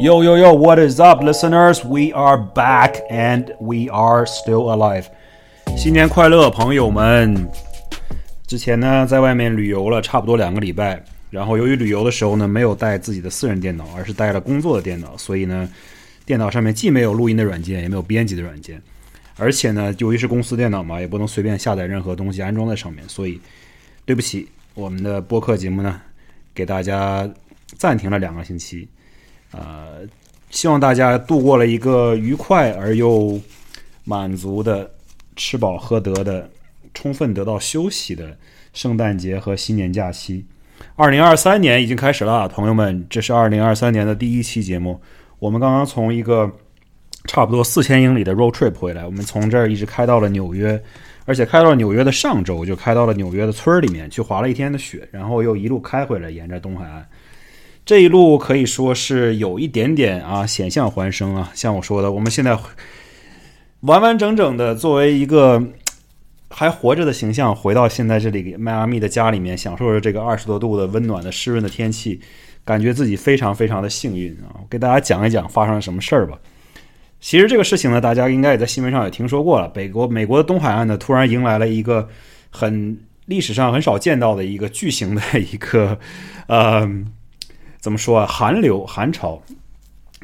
Yo, yo, yo, what is up, listeners? We are back and we are still alive. 新年快乐，朋友们！之前呢，在外面旅游了差不多两个礼拜，然后由于旅游的时候呢，没有带自己的私人电脑，而是带了工作的电脑，所以呢，电脑上面既没有录音的软件，也没有编辑的软件，而且呢，由于是公司电脑嘛，也不能随便下载任何东西安装在上面，所以对不起，我们的播客节目呢，给大家暂停了两个星期。呃，希望大家度过了一个愉快而又满足的、吃饱喝得的、充分得到休息的圣诞节和新年假期。二零二三年已经开始了，朋友们，这是二零二三年的第一期节目。我们刚刚从一个差不多四千英里的 road trip 回来，我们从这儿一直开到了纽约，而且开到了纽约的上周就开到了纽约的村儿里面去滑了一天的雪，然后又一路开回来，沿着东海岸。这一路可以说是有一点点啊险象环生啊，像我说的，我们现在完完整整的作为一个还活着的形象，回到现在这里迈阿密的家里面，享受着这个二十多度的温暖的湿润的天气，感觉自己非常非常的幸运啊！我给大家讲一讲发生了什么事儿吧。其实这个事情呢，大家应该也在新闻上也听说过了。北国美国的东海岸呢，突然迎来了一个很历史上很少见到的一个巨型的一个呃。怎么说啊？寒流、寒潮，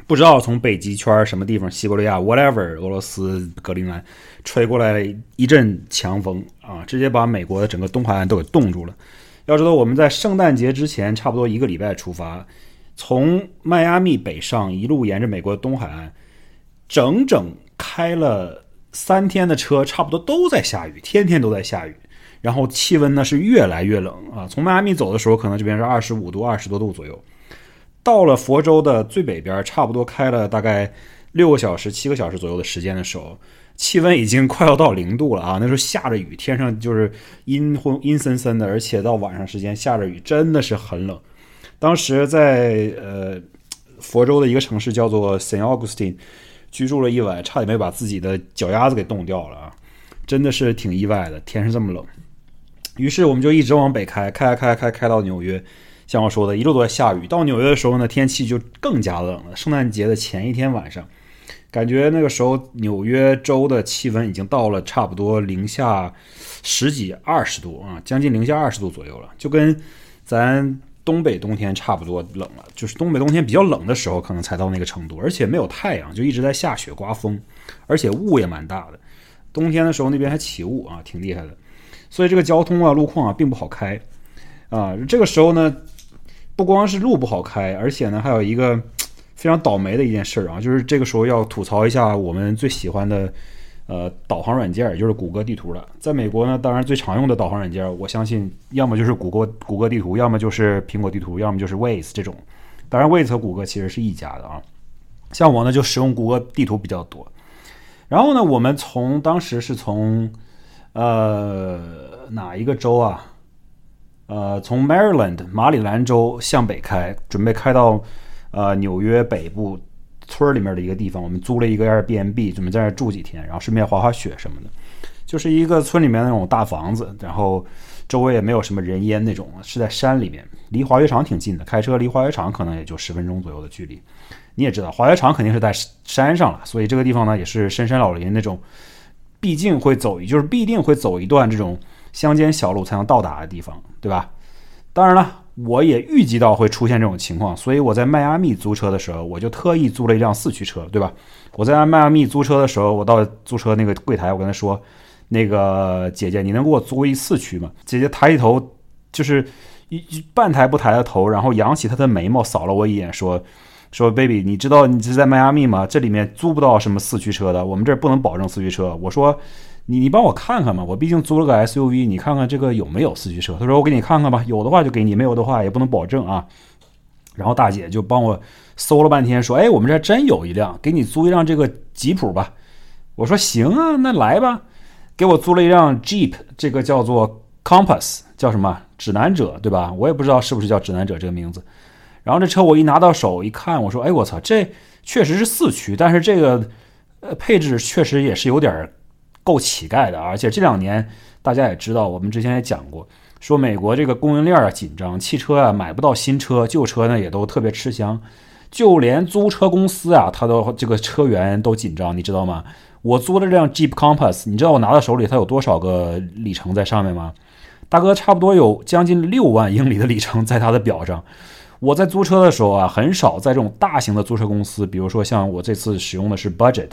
不知道从北极圈什么地方，西伯利亚，whatever，俄罗斯格陵兰，吹过来一阵强风啊，直接把美国的整个东海岸都给冻住了。要知道，我们在圣诞节之前差不多一个礼拜出发，从迈阿密北上，一路沿着美国东海岸，整整开了三天的车，差不多都在下雨，天天都在下雨。然后气温呢是越来越冷啊，从迈阿密走的时候，可能这边是二十五度、二十多度左右。到了佛州的最北边，差不多开了大概六个小时、七个小时左右的时间的时候，气温已经快要到零度了啊！那时候下着雨，天上就是阴昏、阴森森的，而且到晚上时间下着雨，真的是很冷。当时在呃佛州的一个城市叫做 Saint Augustine 居住了一晚，差点没把自己的脚丫子给冻掉了啊！真的是挺意外的，天是这么冷。于是我们就一直往北开，开开开开到纽约。像我说的，一路都在下雨。到纽约的时候呢，天气就更加冷了。圣诞节的前一天晚上，感觉那个时候纽约州的气温已经到了差不多零下十几、二十度啊，将近零下二十度左右了，就跟咱东北冬天差不多冷了。就是东北冬天比较冷的时候，可能才到那个程度，而且没有太阳，就一直在下雪、刮风，而且雾也蛮大的。冬天的时候那边还起雾啊，挺厉害的。所以这个交通啊、路况啊并不好开啊。这个时候呢。不光是路不好开，而且呢，还有一个 非常倒霉的一件事啊，就是这个时候要吐槽一下我们最喜欢的呃导航软件，也就是谷歌地图了。在美国呢，当然最常用的导航软件，我相信要么就是谷歌谷歌地图，要么就是苹果地图，要么就是 Waze 这种。当然，Waze 和谷歌其实是一家的啊。像我呢，就使用谷歌地图比较多。然后呢，我们从当时是从呃哪一个州啊？呃，从 Maryland 马里兰州向北开，准备开到呃纽约北部村里面的一个地方。我们租了一个 Airbnb，准备在那住几天，然后顺便滑滑雪什么的。就是一个村里面那种大房子，然后周围也没有什么人烟那种，是在山里面，离滑雪场挺近的，开车离滑雪场可能也就十分钟左右的距离。你也知道，滑雪场肯定是在山上了，所以这个地方呢也是深山老林那种，毕竟会走，就是必定会走一段这种。乡间小路才能到达的地方，对吧？当然了，我也预计到会出现这种情况，所以我在迈阿密租车的时候，我就特意租了一辆四驱车，对吧？我在迈阿密租车的时候，我到租车那个柜台，我跟他说：“那个姐姐，你能给我租一四驱吗？”姐姐抬起头，就是一半抬不抬的头，然后扬起她的眉毛，扫了我一眼，说：“说 baby，你知道你是在迈阿密吗？这里面租不到什么四驱车的，我们这儿不能保证四驱车。”我说。你你帮我看看嘛，我毕竟租了个 SUV，你看看这个有没有四驱车？他说我给你看看吧，有的话就给你，没有的话也不能保证啊。然后大姐就帮我搜了半天，说：“哎，我们这真有一辆，给你租一辆这个吉普吧。”我说：“行啊，那来吧。”给我租了一辆 Jeep，这个叫做 Compass，叫什么指南者，对吧？我也不知道是不是叫指南者这个名字。然后这车我一拿到手一看，我说：“哎，我操，这确实是四驱，但是这个呃配置确实也是有点。”够乞丐的，而且这两年大家也知道，我们之前也讲过，说美国这个供应链啊紧张，汽车啊买不到新车，旧车呢也都特别吃香。就连租车公司啊，它都这个车源都紧张，你知道吗？我租的这辆 Jeep Compass，你知道我拿到手里它有多少个里程在上面吗？大哥，差不多有将近六万英里的里程在它的表上。我在租车的时候啊，很少在这种大型的租车公司，比如说像我这次使用的是 Budget，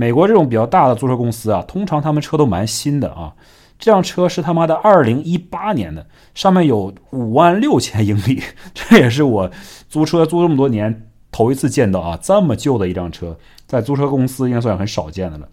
美国这种比较大的租车公司啊，通常他们车都蛮新的啊。这辆车是他妈的二零一八年的，上面有五万六千英里，这也是我租车租这么多年头一次见到啊，这么旧的一辆车，在租车公司应该算很少见的了。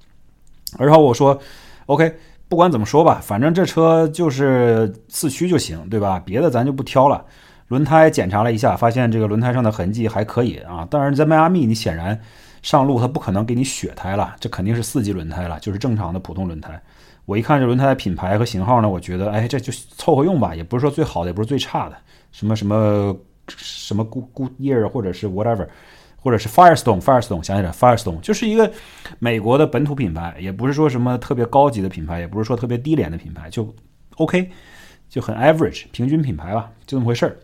然后我说，OK，不管怎么说吧，反正这车就是四驱就行，对吧？别的咱就不挑了。轮胎检查了一下，发现这个轮胎上的痕迹还可以啊。当然，在迈阿密，你显然上路它不可能给你雪胎了，这肯定是四级轮胎了，就是正常的普通轮胎。我一看这轮胎的品牌和型号呢，我觉得，哎，这就凑合用吧，也不是说最好的，也不是最差的，什么什么什么 Good Goodyear 或者是 whatever，或者是 Firestone，Firestone 想起来，Firestone 就是一个美国的本土品牌，也不是说什么特别高级的品牌，也不是说特别低廉的品牌，就 OK，就很 average 平均品牌吧，就这么回事儿。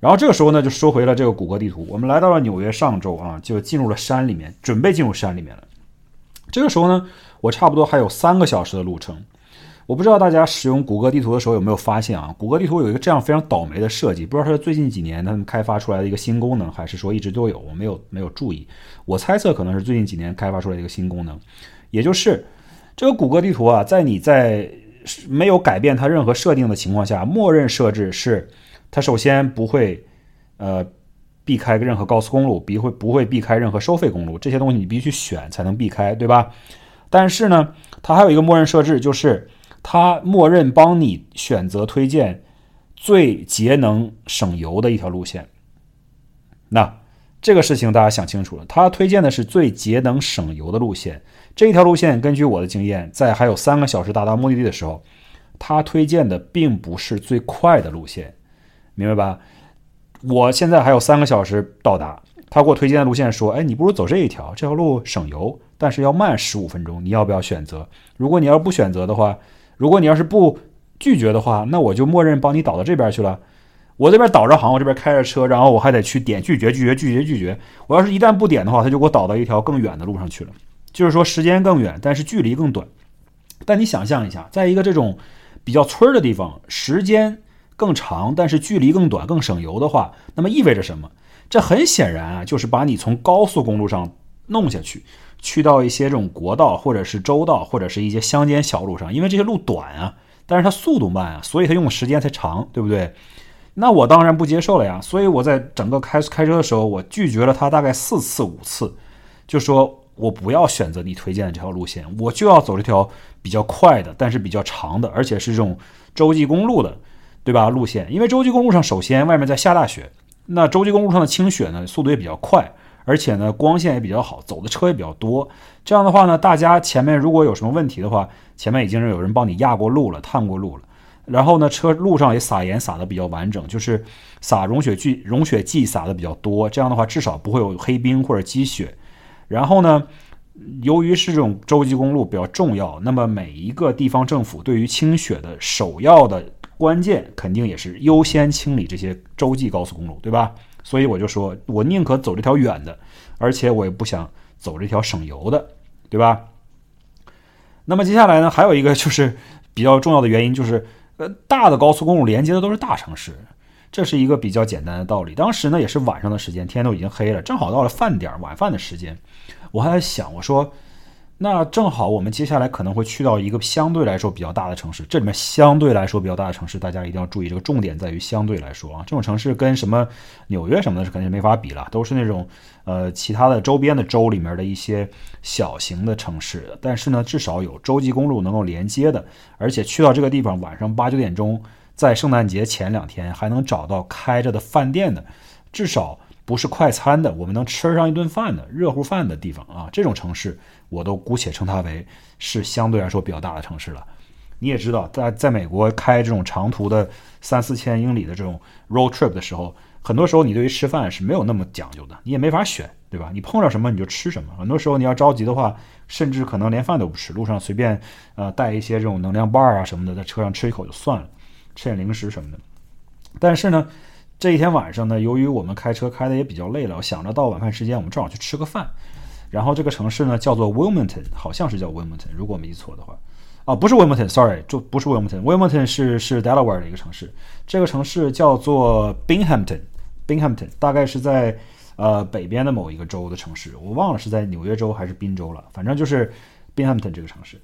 然后这个时候呢，就说回了这个谷歌地图，我们来到了纽约上周啊，就进入了山里面，准备进入山里面了。这个时候呢。我差不多还有三个小时的路程，我不知道大家使用谷歌地图的时候有没有发现啊？谷歌地图有一个这样非常倒霉的设计，不知道是最近几年他们开发出来的一个新功能，还是说一直都有，我没有没有注意。我猜测可能是最近几年开发出来的一个新功能，也就是这个谷歌地图啊，在你在没有改变它任何设定的情况下，默认设置是它首先不会呃避开任何高速公路，不会不会避开任何收费公路，这些东西你必须选才能避开，对吧？但是呢，它还有一个默认设置，就是它默认帮你选择推荐最节能省油的一条路线。那这个事情大家想清楚了，它推荐的是最节能省油的路线。这一条路线，根据我的经验，在还有三个小时达到目的地的时候，它推荐的并不是最快的路线，明白吧？我现在还有三个小时到达，他给我推荐的路线说：“哎，你不如走这一条，这条路省油。”但是要慢十五分钟，你要不要选择？如果你要是不选择的话，如果你要是不拒绝的话，那我就默认帮你导到这边去了。我这边导着航，我这边开着车，然后我还得去点拒绝、拒绝、拒绝、拒绝。我要是一旦不点的话，他就给我导到一条更远的路上去了。就是说时间更远，但是距离更短。但你想象一下，在一个这种比较村儿的地方，时间更长，但是距离更短、更省油的话，那么意味着什么？这很显然啊，就是把你从高速公路上弄下去。去到一些这种国道，或者是州道，或者是一些乡间小路上，因为这些路短啊，但是它速度慢啊，所以它用的时间才长，对不对？那我当然不接受了呀。所以我在整个开开车的时候，我拒绝了他大概四次五次，就说我不要选择你推荐的这条路线，我就要走这条比较快的，但是比较长的，而且是这种洲际公路的，对吧？路线，因为洲际公路上首先外面在下大雪，那洲际公路上的清雪呢，速度也比较快。而且呢，光线也比较好，走的车也比较多。这样的话呢，大家前面如果有什么问题的话，前面已经是有人帮你压过路了、探过路了。然后呢，车路上也撒盐撒的比较完整，就是撒融雪剂、融雪剂撒的比较多。这样的话，至少不会有黑冰或者积雪。然后呢，由于是这种洲际公路比较重要，那么每一个地方政府对于清雪的首要的关键，肯定也是优先清理这些洲际高速公路，对吧？所以我就说，我宁可走这条远的，而且我也不想走这条省油的，对吧？那么接下来呢，还有一个就是比较重要的原因，就是呃，大的高速公路连接的都是大城市，这是一个比较简单的道理。当时呢，也是晚上的时间，天都已经黑了，正好到了饭点晚饭的时间，我还在想，我说。那正好，我们接下来可能会去到一个相对来说比较大的城市。这里面相对来说比较大的城市，大家一定要注意，这个重点在于相对来说啊，这种城市跟什么纽约什么的是肯定没法比了，都是那种呃其他的周边的州里面的一些小型的城市。但是呢，至少有洲际公路能够连接的，而且去到这个地方晚上八九点钟，在圣诞节前两天还能找到开着的饭店的，至少不是快餐的，我们能吃上一顿饭的热乎饭的地方啊，这种城市。我都姑且称它为是相对来说比较大的城市了。你也知道，在在美国开这种长途的三四千英里的这种 road trip 的时候，很多时候你对于吃饭是没有那么讲究的，你也没法选，对吧？你碰到什么你就吃什么。很多时候你要着急的话，甚至可能连饭都不吃，路上随便呃带一些这种能量棒啊什么的，在车上吃一口就算了，吃点零食什么的。但是呢，这一天晚上呢，由于我们开车开的也比较累了，我想着到晚饭时间我们正好去吃个饭。然后这个城市呢叫做 Wilmington，好像是叫 Wilmington，如果没记错的话。啊，不是 Wilmington，sorry，就不是 Wilmington，Wilmington 是是 Delaware 的一个城市。这个城市叫做 Binghamton，Binghamton 大概是在呃北边的某一个州的城市，我忘了是在纽约州还是宾州了，反正就是 Binghamton 这个城市。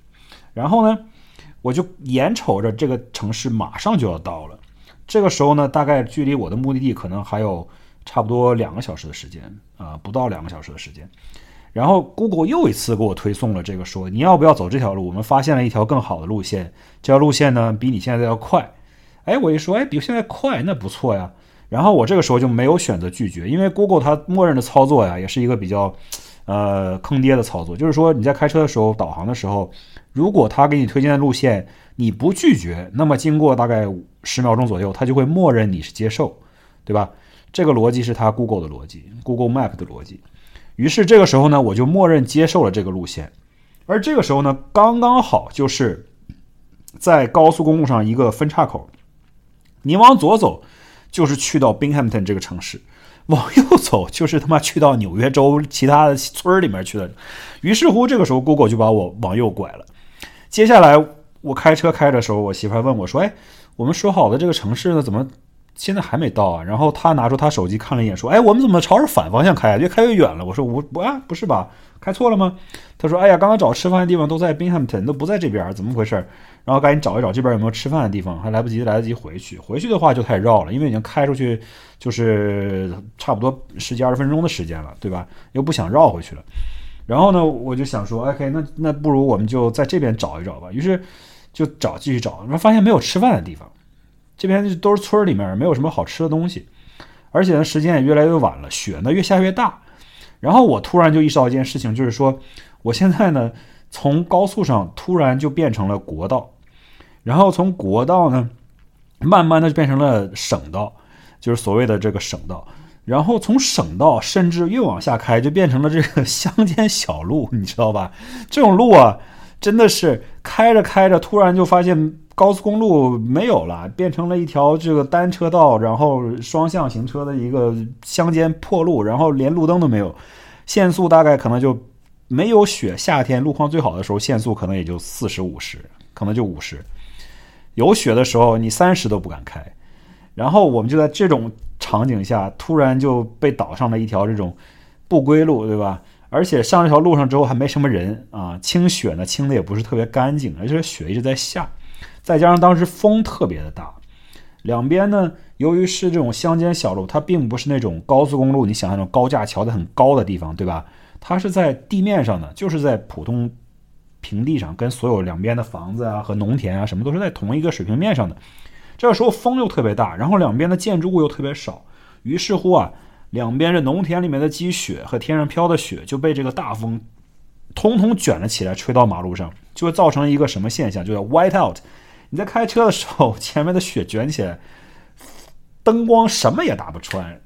然后呢，我就眼瞅着这个城市马上就要到了。这个时候呢，大概距离我的目的地可能还有差不多两个小时的时间啊，不到两个小时的时间。然后 Google 又一次给我推送了这个，说你要不要走这条路？我们发现了一条更好的路线，这条路线呢比你现在要快。哎，我一说，哎，比现在快，那不错呀。然后我这个时候就没有选择拒绝，因为 Google 它默认的操作呀，也是一个比较呃坑爹的操作，就是说你在开车的时候导航的时候，如果他给你推荐的路线你不拒绝，那么经过大概十秒钟左右，它就会默认你是接受，对吧？这个逻辑是它 Google 的逻辑，Google Map 的逻辑。于是这个时候呢，我就默认接受了这个路线，而这个时候呢，刚刚好就是在高速公路上一个分岔口，你往左走就是去到 Binghamton 这个城市，往右走就是他妈去到纽约州其他的村里面去了。于是乎，这个时候 Google 就把我往右拐了。接下来我开车开的时候，我媳妇问我说：“哎，我们说好的这个城市呢，怎么？”现在还没到啊，然后他拿出他手机看了一眼，说：“哎，我们怎么朝着反方向开啊？越开越远了。”我说：“我不啊，不是吧？开错了吗？”他说：“哎呀，刚刚找吃饭的地方都在 Binghamton，都不在这边，怎么回事？”然后赶紧找一找这边有没有吃饭的地方，还来不及来得及回去。回去的话就太绕了，因为已经开出去就是差不多十几二十分钟的时间了，对吧？又不想绕回去了。然后呢，我就想说：“OK，那那不如我们就在这边找一找吧。”于是就找，继续找，然后发现没有吃饭的地方。这边都是村儿里面，没有什么好吃的东西，而且呢，时间也越来越晚了，雪呢越下越大。然后我突然就意识到一件事情，就是说，我现在呢从高速上突然就变成了国道，然后从国道呢慢慢的就变成了省道，就是所谓的这个省道。然后从省道甚至越往下开，就变成了这个乡间小路，你知道吧？这种路啊，真的是开着开着，突然就发现。高速公路没有了，变成了一条这个单车道，然后双向行车的一个乡间破路，然后连路灯都没有，限速大概可能就没有雪，夏天路况最好的时候限速可能也就四十五十，可能就五十，有雪的时候你三十都不敢开。然后我们就在这种场景下，突然就被导上了一条这种不归路，对吧？而且上这条路上之后还没什么人啊，清雪呢清的也不是特别干净，而且雪一直在下。再加上当时风特别的大，两边呢，由于是这种乡间小路，它并不是那种高速公路，你想那种高架桥的很高的地方，对吧？它是在地面上的，就是在普通平地上，跟所有两边的房子啊和农田啊什么都是在同一个水平面上的。这个时候风又特别大，然后两边的建筑物又特别少，于是乎啊，两边这农田里面的积雪和天上飘的雪就被这个大风通通卷了起来，吹到马路上，就会造成一个什么现象，就叫 white out。你在开车的时候，前面的雪卷起来，灯光什么也打不穿，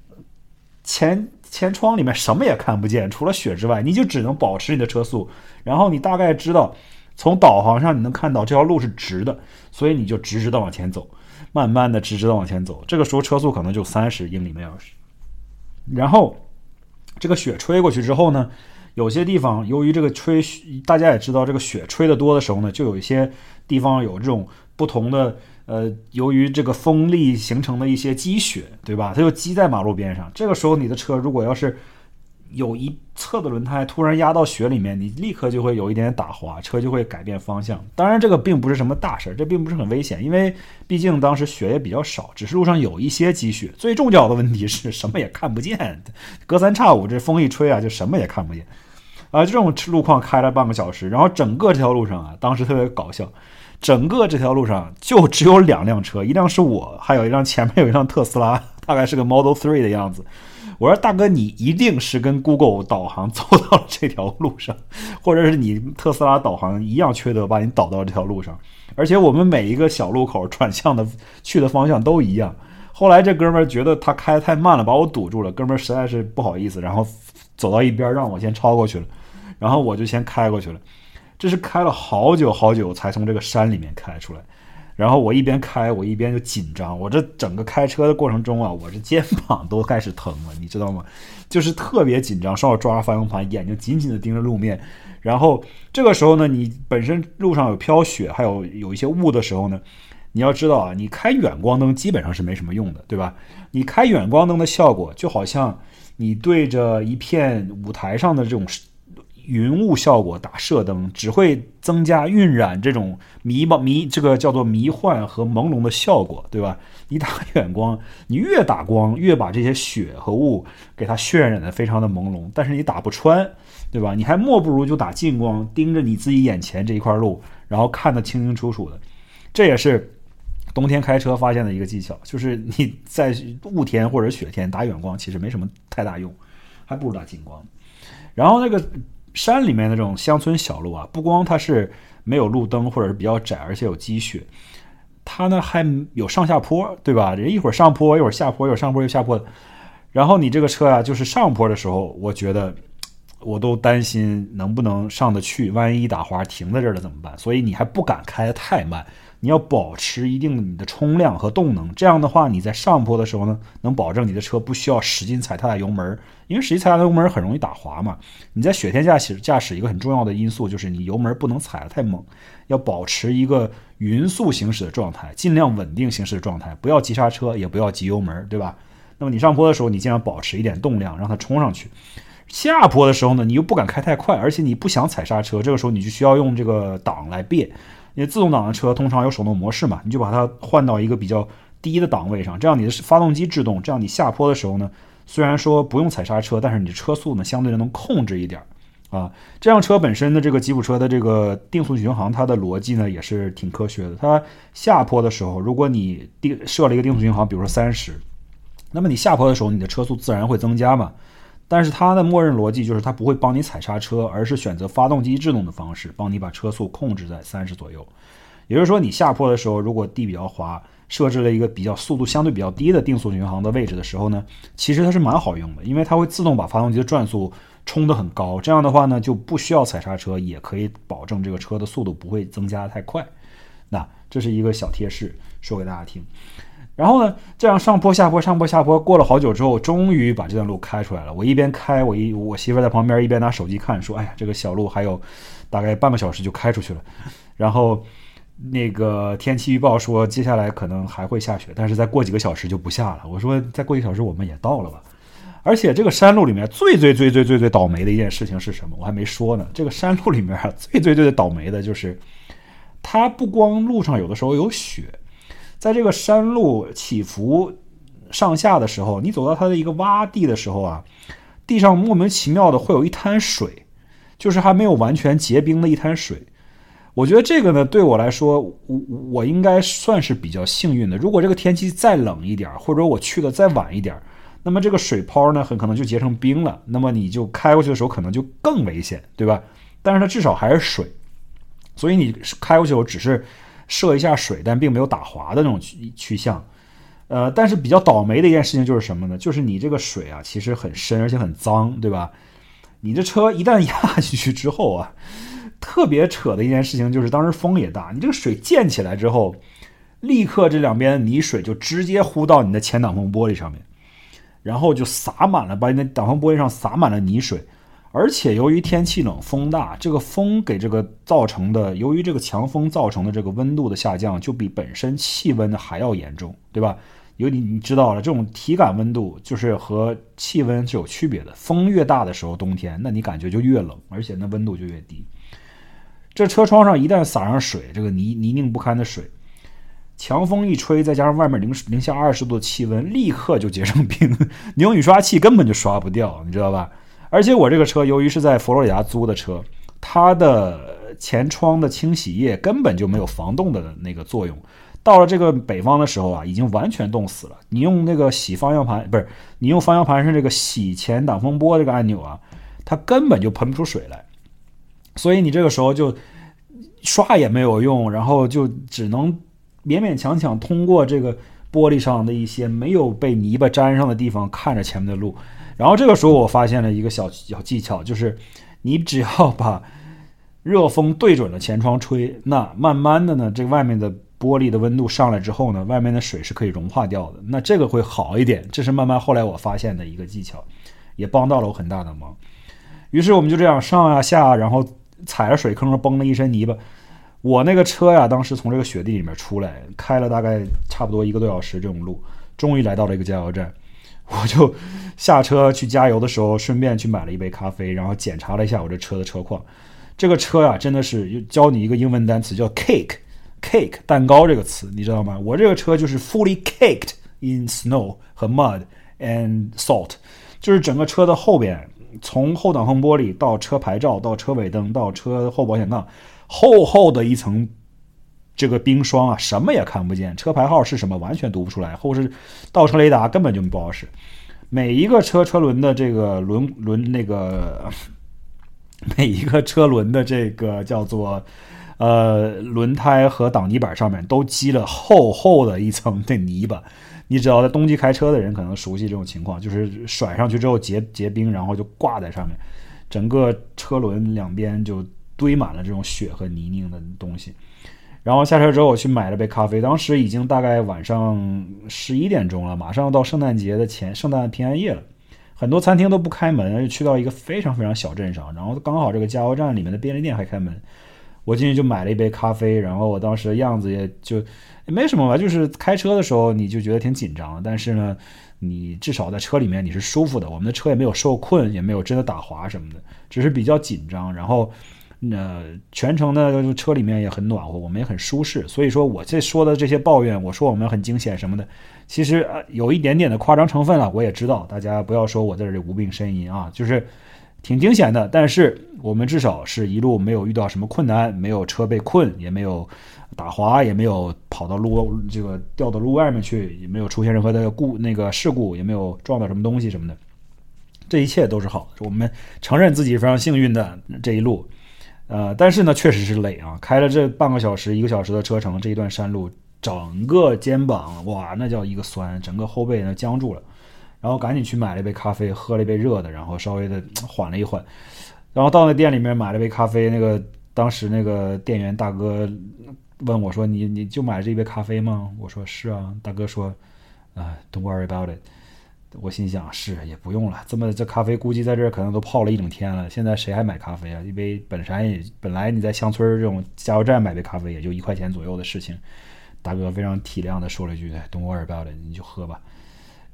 前前窗里面什么也看不见，除了雪之外，你就只能保持你的车速。然后你大概知道，从导航上你能看到这条路是直的，所以你就直直的往前走，慢慢的直直的往前走。这个时候车速可能就三十英里每小时。然后这个雪吹过去之后呢，有些地方由于这个吹，大家也知道，这个雪吹的多的时候呢，就有一些地方有这种。不同的呃，由于这个风力形成的一些积雪，对吧？它就积在马路边上。这个时候，你的车如果要是有一侧的轮胎突然压到雪里面，你立刻就会有一点打滑，车就会改变方向。当然，这个并不是什么大事儿，这并不是很危险，因为毕竟当时雪也比较少，只是路上有一些积雪。最重要的问题是什么也看不见，隔三差五这风一吹啊，就什么也看不见。啊，这种路况开了半个小时，然后整个这条路上啊，当时特别搞笑。整个这条路上就只有两辆车，一辆是我，还有一辆前面有一辆特斯拉，大概是个 Model Three 的样子。我说大哥，你一定是跟 Google 导航走到了这条路上，或者是你特斯拉导航一样缺德，把你导到这条路上。而且我们每一个小路口转向的去的方向都一样。后来这哥们儿觉得他开的太慢了，把我堵住了。哥们儿实在是不好意思，然后走到一边让我先超过去了，然后我就先开过去了。这是开了好久好久才从这个山里面开出来，然后我一边开，我一边就紧张。我这整个开车的过程中啊，我这肩膀都开始疼了，你知道吗？就是特别紧张，双手抓着方向盘，眼睛紧紧的盯着路面。然后这个时候呢，你本身路上有飘雪，还有有一些雾的时候呢，你要知道啊，你开远光灯基本上是没什么用的，对吧？你开远光灯的效果，就好像你对着一片舞台上的这种。云雾效果打射灯只会增加晕染这种迷茫迷这个叫做迷幻和朦胧的效果，对吧？你打远光，你越打光越把这些雪和雾给它渲染的非常的朦胧，但是你打不穿，对吧？你还莫不如就打近光，盯着你自己眼前这一块路，然后看得清清楚楚的。这也是冬天开车发现的一个技巧，就是你在雾天或者雪天打远光其实没什么太大用，还不如打近光。然后那个。山里面的这种乡村小路啊，不光它是没有路灯或者是比较窄，而且有积雪，它呢还有上下坡，对吧？人一会儿上坡，一会儿下坡，一会儿上坡又下坡。然后你这个车啊，就是上坡的时候，我觉得我都担心能不能上得去，万一打滑停在这儿了怎么办？所以你还不敢开得太慢。你要保持一定你的冲量和动能，这样的话你在上坡的时候呢，能保证你的车不需要使劲踩它的油门，因为使劲踩它的油门很容易打滑嘛。你在雪天驾驶驾驶一个很重要的因素就是你油门不能踩得太猛，要保持一个匀速行驶的状态，尽量稳定行驶的状态，不要急刹车，也不要急油门，对吧？那么你上坡的时候，你尽量保持一点动量，让它冲上去。下坡的时候呢，你又不敢开太快，而且你不想踩刹车，这个时候你就需要用这个档来别。因为自动挡的车通常有手动模式嘛，你就把它换到一个比较低的档位上，这样你的发动机制动，这样你下坡的时候呢，虽然说不用踩刹车，但是你的车速呢相对的能控制一点啊。这辆车本身的这个吉普车的这个定速巡航，它的逻辑呢也是挺科学的。它下坡的时候，如果你定设了一个定速巡航，比如说三十，那么你下坡的时候，你的车速自然会增加嘛。但是它的默认逻辑就是它不会帮你踩刹车，而是选择发动机制动的方式帮你把车速控制在三十左右。也就是说，你下坡的时候，如果地比较滑，设置了一个比较速度相对比较低的定速巡航的位置的时候呢，其实它是蛮好用的，因为它会自动把发动机的转速冲得很高。这样的话呢，就不需要踩刹车，也可以保证这个车的速度不会增加太快。那这是一个小贴士，说给大家听。然后呢，这样上坡下坡上坡下坡，过了好久之后，终于把这段路开出来了。我一边开，我一我媳妇在旁边一边拿手机看，说：“哎呀，这个小路还有大概半个小时就开出去了。”然后那个天气预报说接下来可能还会下雪，但是再过几个小时就不下了。我说再过一小时我们也到了吧。而且这个山路里面最最最最最最倒霉的一件事情是什么？我还没说呢。这个山路里面最最最最倒霉的就是，它不光路上有的时候有雪。在这个山路起伏上下的时候，你走到它的一个洼地的时候啊，地上莫名其妙的会有一滩水，就是还没有完全结冰的一滩水。我觉得这个呢，对我来说，我我应该算是比较幸运的。如果这个天气再冷一点，或者我去的再晚一点，那么这个水泡呢，很可能就结成冰了。那么你就开过去的时候，可能就更危险，对吧？但是它至少还是水，所以你开过去我只是。涉一下水，但并没有打滑的那种趋趋向，呃，但是比较倒霉的一件事情就是什么呢？就是你这个水啊，其实很深，而且很脏，对吧？你这车一旦压进去之后啊，特别扯的一件事情就是，当时风也大，你这个水溅起来之后，立刻这两边的泥水就直接呼到你的前挡风玻璃上面，然后就洒满了，把你的挡风玻璃上洒满了泥水。而且由于天气冷、风大，这个风给这个造成的，由于这个强风造成的这个温度的下降，就比本身气温还要严重，对吧？有你你知道了，这种体感温度就是和气温是有区别的。风越大的时候，冬天，那你感觉就越冷，而且那温度就越低。这车窗上一旦洒上水，这个泥泥泞不堪的水，强风一吹，再加上外面零零下二十度的气温，立刻就结成冰，你用雨刷器根本就刷不掉，你知道吧？而且我这个车由于是在佛罗里达租的车，它的前窗的清洗液根本就没有防冻的那个作用。到了这个北方的时候啊，已经完全冻死了。你用那个洗方向盘，不是你用方向盘上这个洗前挡风玻这个按钮啊，它根本就喷不出水来。所以你这个时候就刷也没有用，然后就只能勉勉强强通过这个玻璃上的一些没有被泥巴粘上的地方看着前面的路。然后这个时候，我发现了一个小小技巧，就是你只要把热风对准了前窗吹，那慢慢的呢，这外面的玻璃的温度上来之后呢，外面的水是可以融化掉的。那这个会好一点，这是慢慢后来我发现的一个技巧，也帮到了我很大的忙。于是我们就这样上呀下，然后踩着水坑崩了一身泥巴。我那个车呀，当时从这个雪地里面出来，开了大概差不多一个多小时这种路，终于来到了一个加油站。我就下车去加油的时候，顺便去买了一杯咖啡，然后检查了一下我这车的车况。这个车呀，真的是教你一个英文单词，叫 cake，cake 蛋糕这个词，你知道吗？我这个车就是 fully caked in snow 和 mud and salt，就是整个车的后边，从后挡风玻璃到车牌照到车尾灯到车后保险杠，厚厚的一层这个冰霜啊，什么也看不见，车牌号是什么完全读不出来，后视倒车雷达根本就不好使，每一个车车轮的这个轮轮那个。每一个车轮的这个叫做，呃，轮胎和挡泥板上面都积了厚厚的一层的泥巴。你只要在冬季开车的人可能熟悉这种情况，就是甩上去之后结结冰，然后就挂在上面，整个车轮两边就堆满了这种雪和泥泞的东西。然后下车之后，我去买了杯咖啡。当时已经大概晚上十一点钟了，马上要到圣诞节的前圣诞平安夜了。很多餐厅都不开门，去到一个非常非常小镇上，然后刚好这个加油站里面的便利店还开门，我进去就买了一杯咖啡，然后我当时的样子也就也没什么吧，就是开车的时候你就觉得挺紧张，但是呢，你至少在车里面你是舒服的，我们的车也没有受困，也没有真的打滑什么的，只是比较紧张，然后。那全程呢，就车里面也很暖和，我们也很舒适。所以说，我这说的这些抱怨，我说我们很惊险什么的，其实啊有一点点的夸张成分了。我也知道，大家不要说我在这里无病呻吟啊，就是挺惊险的。但是我们至少是一路没有遇到什么困难，没有车被困，也没有打滑，也没有跑到路这个掉到路外面去，也没有出现任何的故那个事故，也没有撞到什么东西什么的。这一切都是好的，我们承认自己非常幸运的这一路。呃，但是呢，确实是累啊！开了这半个小时、一个小时的车程，这一段山路，整个肩膀哇，那叫一个酸，整个后背呢僵住了。然后赶紧去买了一杯咖啡，喝了一杯热的，然后稍微的缓了一缓。然后到那店里面买了杯咖啡，那个当时那个店员大哥问我说：“你你就买这一杯咖啡吗？”我说：“是啊。”大哥说：“啊，Don't worry about it。”我心想是也不用了，这么这咖啡估计在这可能都泡了一整天了。现在谁还买咖啡啊？因为本山也本来你在乡村这种加油站买杯咖啡也就一块钱左右的事情。大哥非常体谅的说了一句：“Don't worry about it，你就喝吧。”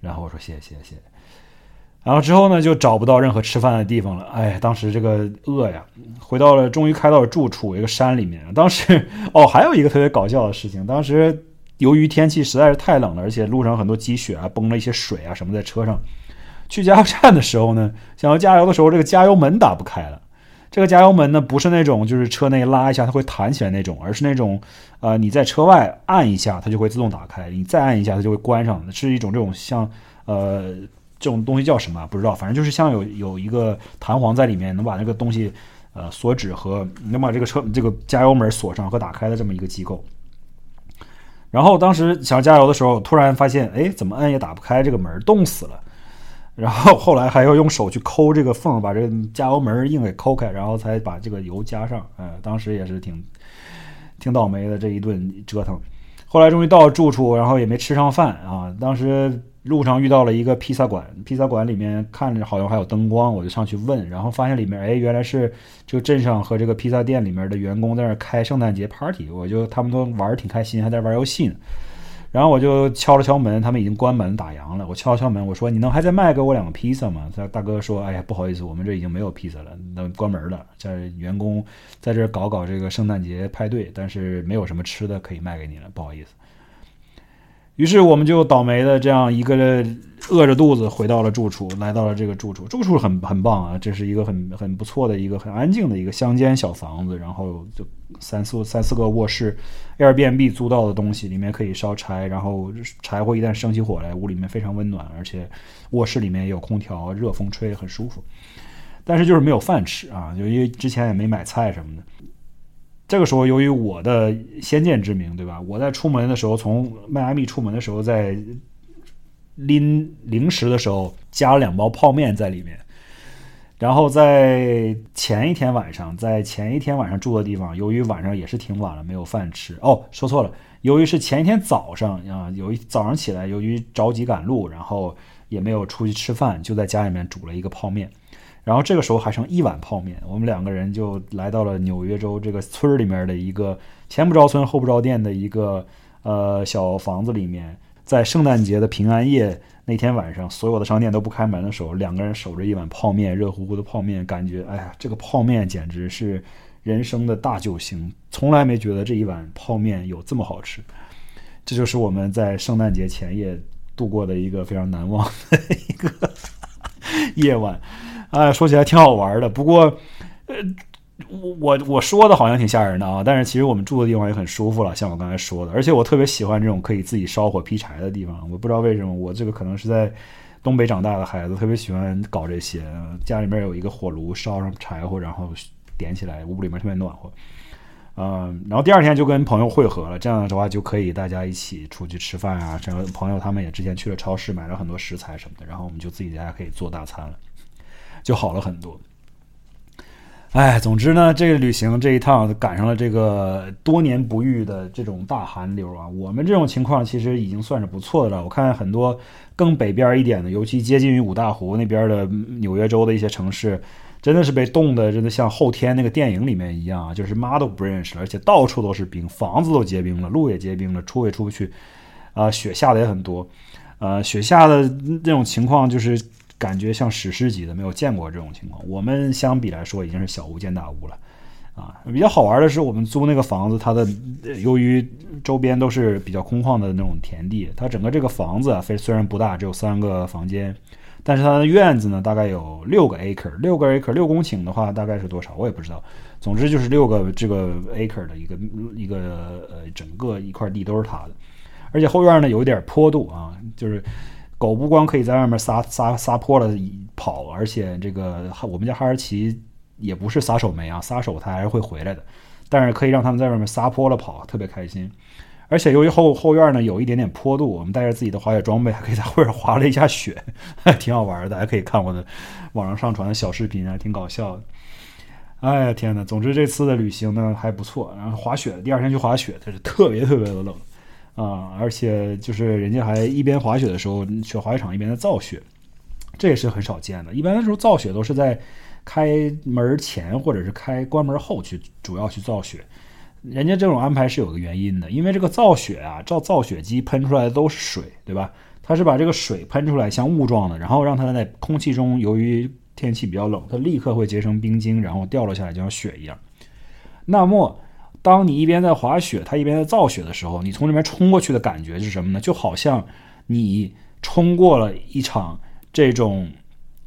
然后我说：“谢谢谢谢。”然后之后呢就找不到任何吃饭的地方了。哎，当时这个饿呀，回到了终于开到了住处一个山里面。当时 哦还有一个特别搞笑的事情，当时。由于天气实在是太冷了，而且路上很多积雪啊，崩了一些水啊什么在车上。去加油站的时候呢，想要加油的时候，这个加油门打不开了。这个加油门呢，不是那种就是车内拉一下它会弹起来那种，而是那种呃你在车外按一下它就会自动打开，你再按一下它就会关上。是一种这种像呃这种东西叫什么不知道，反正就是像有有一个弹簧在里面，能把那个东西呃锁止和能把这个车这个加油门锁上和打开的这么一个机构。然后当时想加油的时候，突然发现，哎，怎么摁也打不开这个门，冻死了。然后后来还要用手去抠这个缝，把这个加油门硬给抠开，然后才把这个油加上。呃，当时也是挺挺倒霉的这一顿折腾。后来终于到了住处，然后也没吃上饭啊。当时。路上遇到了一个披萨馆，披萨馆里面看着好像还有灯光，我就上去问，然后发现里面，哎，原来是就镇上和这个披萨店里面的员工在那开圣诞节 party，我就他们都玩儿挺开心，还在玩游戏呢。然后我就敲了敲门，他们已经关门打烊了。我敲了敲门，我说：“你能还在卖给我两个披萨吗？”他大哥说：“哎呀，不好意思，我们这已经没有披萨了，那关门了。在员工在这搞搞这个圣诞节派对，但是没有什么吃的可以卖给你了，不好意思。”于是我们就倒霉的这样一个饿着肚子回到了住处，来到了这个住处。住处很很棒啊，这是一个很很不错的一个很安静的一个乡间小房子，然后就三四三四个卧室，Airbnb 租到的东西，里面可以烧柴，然后柴火一旦生起火来，屋里面非常温暖，而且卧室里面也有空调，热风吹很舒服。但是就是没有饭吃啊，就因为之前也没买菜什么的。这个时候，由于我的先见之明，对吧？我在出门的时候，从迈阿密出门的时候，在拎零食的时候，加了两包泡面在里面。然后在前一天晚上，在前一天晚上住的地方，由于晚上也是挺晚了，没有饭吃。哦，说错了。由于是前一天早上啊，有一早上起来，由于着急赶路，然后也没有出去吃饭，就在家里面煮了一个泡面。然后这个时候还剩一碗泡面，我们两个人就来到了纽约州这个村里面的一个前不着村后不着店的一个呃小房子里面，在圣诞节的平安夜那天晚上，所有的商店都不开门的时候，两个人守着一碗泡面，热乎乎的泡面，感觉哎呀，这个泡面简直是人生的大救星，从来没觉得这一碗泡面有这么好吃。这就是我们在圣诞节前夜度过的一个非常难忘的一个 夜晚。哎，说起来挺好玩的，不过，呃，我我我说的好像挺吓人的啊，但是其实我们住的地方也很舒服了，像我刚才说的，而且我特别喜欢这种可以自己烧火劈柴的地方。我不知道为什么，我这个可能是在东北长大的孩子，特别喜欢搞这些。家里面有一个火炉，烧上柴火，然后点起来，屋里面特别暖和。嗯，然后第二天就跟朋友会合了，这样的话就可以大家一起出去吃饭啊。这样朋友他们也之前去了超市买了很多食材什么的，然后我们就自己在家可以做大餐了。就好了很多。哎，总之呢，这个旅行这一趟赶上了这个多年不遇的这种大寒流啊。我们这种情况其实已经算是不错的了。我看很多更北边一点的，尤其接近于五大湖那边的纽约州的一些城市，真的是被冻得，真的像后天那个电影里面一样啊，就是妈都不认识了，而且到处都是冰，房子都结冰了，路也结冰了，出也出不去。啊，雪下的也很多，呃，雪下的那种情况就是。感觉像史诗级的，没有见过这种情况。我们相比来说已经是小巫见大巫了，啊，比较好玩的是我们租那个房子，它的由于周边都是比较空旷的那种田地，它整个这个房子啊，非虽然不大，只有三个房间，但是它的院子呢，大概有六个 acre，六个 acre，六公顷的话大概是多少？我也不知道。总之就是六个这个 acre 的一个一个呃整个一块地都是它的，而且后院呢有一点坡度啊，就是。狗不光可以在外面撒撒撒泼了跑，而且这个我们家哈士奇也不是撒手没啊，撒手它还是会回来的。但是可以让他们在外面撒泼了跑，特别开心。而且由于后后院呢有一点点坡度，我们带着自己的滑雪装备，还可以在后边滑了一下雪，挺好玩的。还可以看我的网上上传的小视频，还挺搞笑的。哎呀天哪！总之这次的旅行呢还不错。然后滑雪，第二天去滑雪，它是特别特别的冷。啊，而且就是人家还一边滑雪的时候去滑雪场一边在造雪，这也是很少见的。一般的时候造雪都是在开门前或者是开关门后去主要去造雪。人家这种安排是有个原因的，因为这个造雪啊，造造雪机喷出来的都是水，对吧？它是把这个水喷出来像雾状的，然后让它在空气中，由于天气比较冷，它立刻会结成冰晶，然后掉落下来就像雪一样。那么。当你一边在滑雪，它一边在造雪的时候，你从里面冲过去的感觉是什么呢？就好像你冲过了一场这种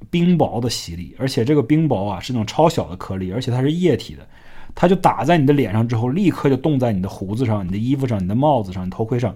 冰雹的洗礼，而且这个冰雹啊是那种超小的颗粒，而且它是液体的，它就打在你的脸上之后，立刻就冻在你的胡子上、你的衣服上、你的帽子上、你头盔上。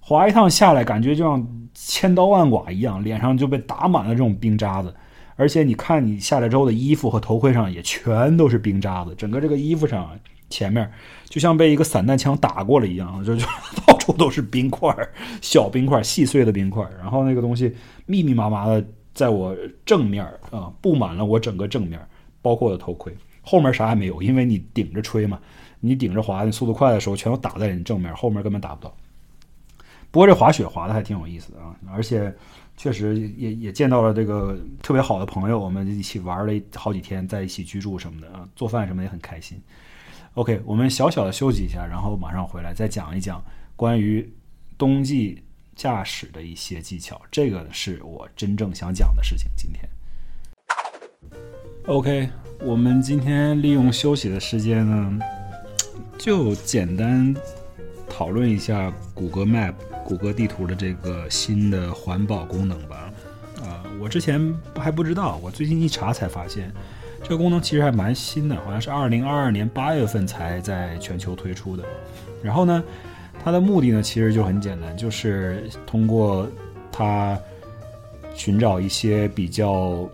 滑一趟下来，感觉就像千刀万剐一样，脸上就被打满了这种冰渣子，而且你看你下来之后的衣服和头盔上也全都是冰渣子，整个这个衣服上。前面就像被一个散弹枪打过了一样，就就到处都是冰块，小冰块，细碎的冰块。然后那个东西密密麻麻的在我正面啊，布满了我整个正面，包括我的头盔。后面啥也没有，因为你顶着吹嘛，你顶着滑，你速度快的时候全都打在你正面，后面根本打不到。不过这滑雪滑的还挺有意思的啊，而且确实也也见到了这个特别好的朋友，我们一起玩了好几天，在一起居住什么的啊，做饭什么也很开心。OK，我们小小的休息一下，然后马上回来再讲一讲关于冬季驾驶的一些技巧。这个是我真正想讲的事情。今天，OK，我们今天利用休息的时间呢，就简单讨论一下谷歌 Map、谷歌地图的这个新的环保功能吧。啊，我之前还不知道，我最近一查才发现。这个功能其实还蛮新的，好像是二零二二年八月份才在全球推出的。然后呢，它的目的呢其实就很简单，就是通过它寻找一些比较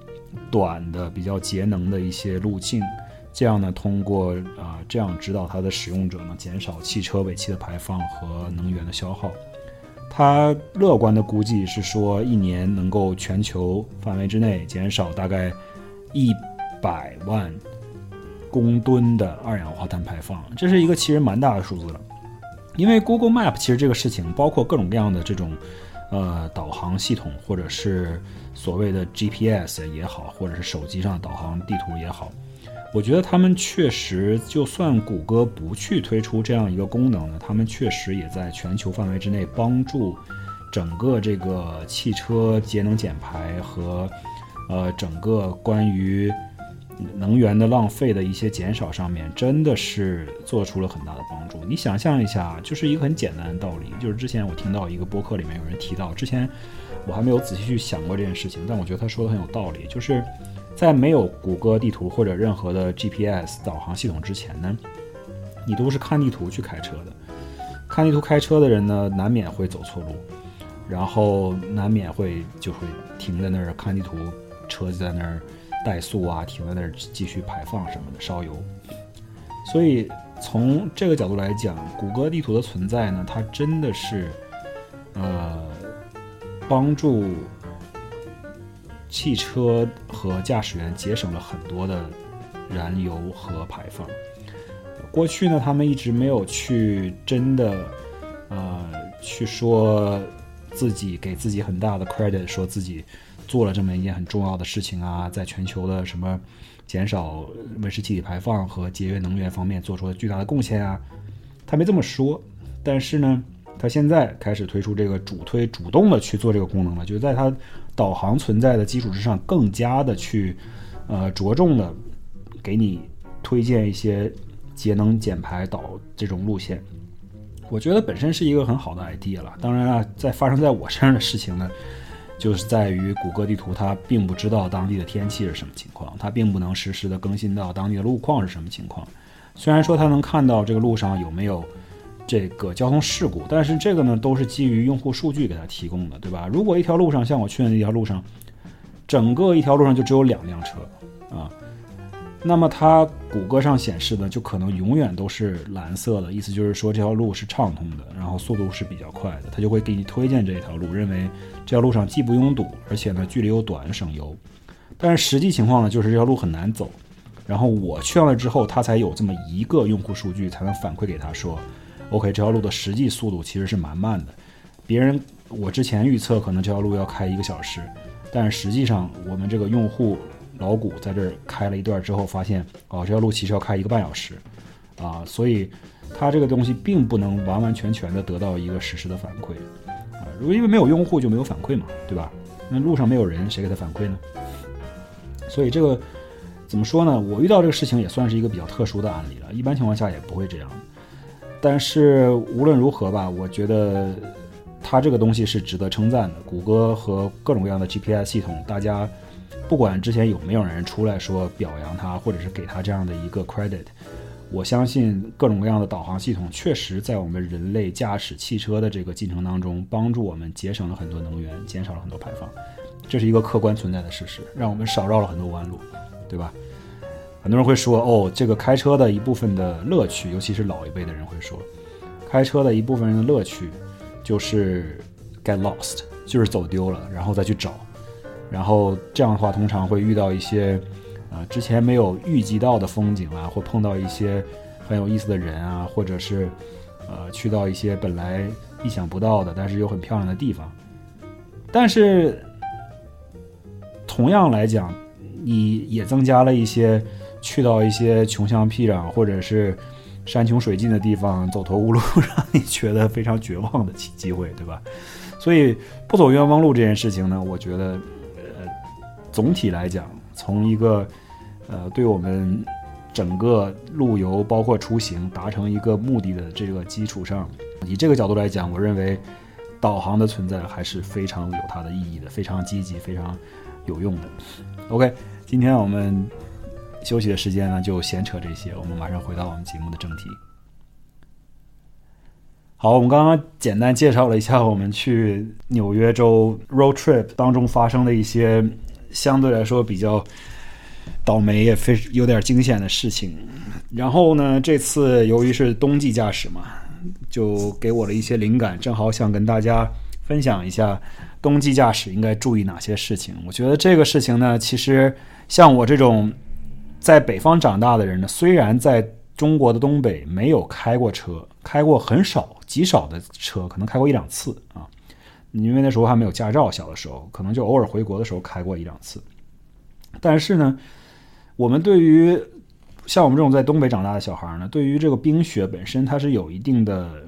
短的、比较节能的一些路径，这样呢，通过啊这样指导它的使用者呢，减少汽车尾气的排放和能源的消耗。它乐观的估计是说，一年能够全球范围之内减少大概一。百万公吨的二氧化碳排放，这是一个其实蛮大的数字了。因为 Google Map 其实这个事情，包括各种各样的这种呃导航系统，或者是所谓的 GPS 也好，或者是手机上导航地图也好，我觉得他们确实，就算谷歌不去推出这样一个功能呢，他们确实也在全球范围之内帮助整个这个汽车节能减排和呃整个关于。能源的浪费的一些减少上面，真的是做出了很大的帮助。你想象一下，就是一个很简单的道理，就是之前我听到一个播客里面有人提到，之前我还没有仔细去想过这件事情，但我觉得他说的很有道理。就是在没有谷歌地图或者任何的 GPS 导航系统之前呢，你都是看地图去开车的。看地图开车的人呢，难免会走错路，然后难免会就会停在那儿看地图，车就在那儿。怠速啊，停在那儿继续排放什么的，烧油。所以从这个角度来讲，谷歌地图的存在呢，它真的是呃帮助汽车和驾驶员节省了很多的燃油和排放。过去呢，他们一直没有去真的呃去说自己给自己很大的 credit，说自己。做了这么一件很重要的事情啊，在全球的什么减少温室气体排放和节约能源方面做出了巨大的贡献啊，他没这么说，但是呢，他现在开始推出这个主推主动的去做这个功能了，就是在它导航存在的基础之上，更加的去呃着重的给你推荐一些节能减排导这种路线，我觉得本身是一个很好的 idea 了。当然了，在发生在我身上的事情呢。就是在于谷歌地图，它并不知道当地的天气是什么情况，它并不能实时的更新到当地的路况是什么情况。虽然说它能看到这个路上有没有这个交通事故，但是这个呢都是基于用户数据给它提供的，对吧？如果一条路上像我去的那条路上，整个一条路上就只有两辆车啊。那么它谷歌上显示的就可能永远都是蓝色的，意思就是说这条路是畅通的，然后速度是比较快的，它就会给你推荐这一条路，认为这条路上既不拥堵，而且呢距离又短，省油。但是实际情况呢，就是这条路很难走。然后我去了之后，它才有这么一个用户数据，才能反馈给他说，OK，这条路的实际速度其实是蛮慢的。别人我之前预测可能这条路要开一个小时，但是实际上我们这个用户。老谷在这儿开了一段之后，发现哦，这条路其实要开一个半小时，啊，所以它这个东西并不能完完全全的得到一个实时的反馈，啊，如果因为没有用户就没有反馈嘛，对吧？那路上没有人，谁给他反馈呢？所以这个怎么说呢？我遇到这个事情也算是一个比较特殊的案例了，一般情况下也不会这样。但是无论如何吧，我觉得它这个东西是值得称赞的。谷歌和各种各样的 GPS 系统，大家。不管之前有没有人出来说表扬他，或者是给他这样的一个 credit，我相信各种各样的导航系统确实在我们人类驾驶汽车的这个进程当中，帮助我们节省了很多能源，减少了很多排放，这是一个客观存在的事实，让我们少绕了很多弯路，对吧？很多人会说，哦，这个开车的一部分的乐趣，尤其是老一辈的人会说，开车的一部分人的乐趣就是 get lost，就是走丢了，然后再去找。然后这样的话，通常会遇到一些，呃，之前没有预计到的风景啊，或碰到一些很有意思的人啊，或者是，呃，去到一些本来意想不到的，但是又很漂亮的地方。但是，同样来讲，你也增加了一些去到一些穷乡僻壤或者是山穷水尽的地方，走投无路，让你觉得非常绝望的机机会，对吧？所以，不走冤枉路这件事情呢，我觉得。总体来讲，从一个呃，对我们整个路游包括出行达成一个目的的这个基础上，以这个角度来讲，我认为导航的存在还是非常有它的意义的，非常积极，非常有用的。OK，今天我们休息的时间呢，就闲扯这些，我们马上回到我们节目的正题。好，我们刚刚简单介绍了一下我们去纽约州 road trip 当中发生的一些。相对来说比较倒霉也非有点惊险的事情，然后呢，这次由于是冬季驾驶嘛，就给我了一些灵感，正好想跟大家分享一下冬季驾驶应该注意哪些事情。我觉得这个事情呢，其实像我这种在北方长大的人呢，虽然在中国的东北没有开过车，开过很少极少的车，可能开过一两次啊。因为那时候还没有驾照，小的时候可能就偶尔回国的时候开过一两次。但是呢，我们对于像我们这种在东北长大的小孩呢，对于这个冰雪本身，它是有一定的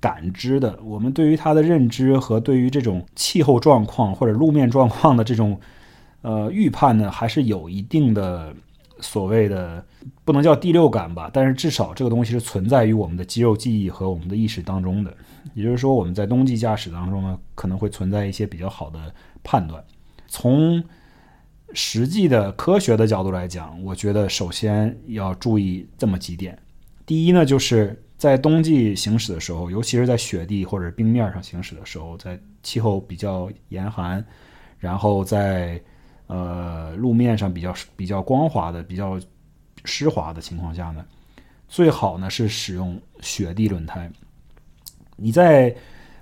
感知的。我们对于它的认知和对于这种气候状况或者路面状况的这种呃预判呢，还是有一定的所谓的不能叫第六感吧，但是至少这个东西是存在于我们的肌肉记忆和我们的意识当中的。也就是说，我们在冬季驾驶当中呢，可能会存在一些比较好的判断。从实际的科学的角度来讲，我觉得首先要注意这么几点。第一呢，就是在冬季行驶的时候，尤其是在雪地或者冰面上行驶的时候，在气候比较严寒，然后在呃路面上比较比较光滑的、比较湿滑的情况下呢，最好呢是使用雪地轮胎。你在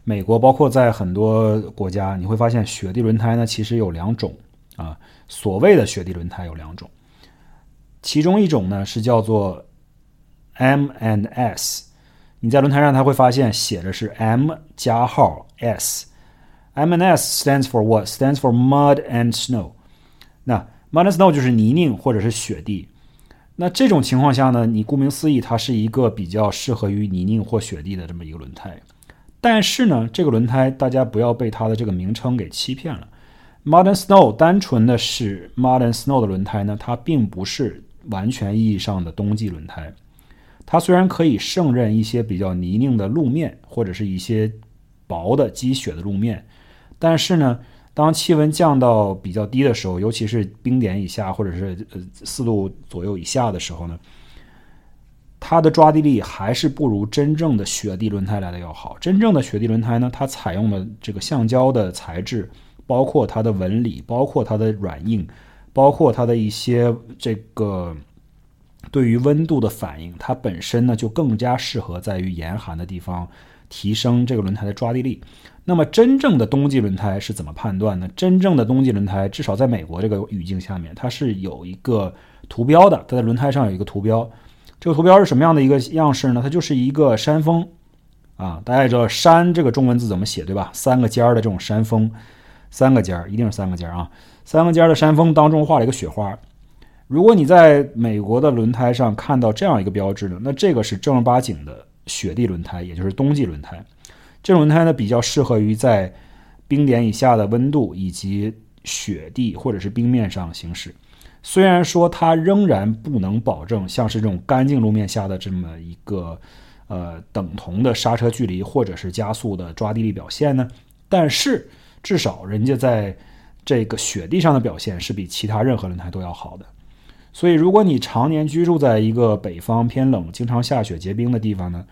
美国，包括在很多国家，你会发现雪地轮胎呢，其实有两种啊。所谓的雪地轮胎有两种，其中一种呢是叫做 M and S。你在轮胎上，它会发现写的是 M 加号 S。M and S stands for what? Stands for mud and snow。那 mud and snow 就是泥泞或者是雪地。那这种情况下呢，你顾名思义，它是一个比较适合于泥泞或雪地的这么一个轮胎。但是呢，这个轮胎大家不要被它的这个名称给欺骗了。Modern Snow 单纯的是 Modern Snow 的轮胎呢，它并不是完全意义上的冬季轮胎。它虽然可以胜任一些比较泥泞的路面或者是一些薄的积雪的路面，但是呢。当气温降到比较低的时候，尤其是冰点以下或者是呃四度左右以下的时候呢，它的抓地力还是不如真正的雪地轮胎来的要好。真正的雪地轮胎呢，它采用的这个橡胶的材质，包括它的纹理，包括它的软硬，包括它的一些这个对于温度的反应，它本身呢就更加适合在于严寒的地方提升这个轮胎的抓地力。那么，真正的冬季轮胎是怎么判断呢？真正的冬季轮胎，至少在美国这个语境下面，它是有一个图标的，它在轮胎上有一个图标。这个图标是什么样的一个样式呢？它就是一个山峰啊，大家也知道“山”这个中文字怎么写，对吧？三个尖儿的这种山峰，三个尖儿，一定是三个尖儿啊，三个尖儿的山峰当中画了一个雪花。如果你在美国的轮胎上看到这样一个标志呢，那这个是正儿八经的雪地轮胎，也就是冬季轮胎。这种轮胎呢，比较适合于在冰点以下的温度以及雪地或者是冰面上行驶。虽然说它仍然不能保证像是这种干净路面下的这么一个呃等同的刹车距离或者是加速的抓地力表现呢，但是至少人家在这个雪地上的表现是比其他任何轮胎都要好的。所以，如果你常年居住在一个北方偏冷、经常下雪结冰的地方呢？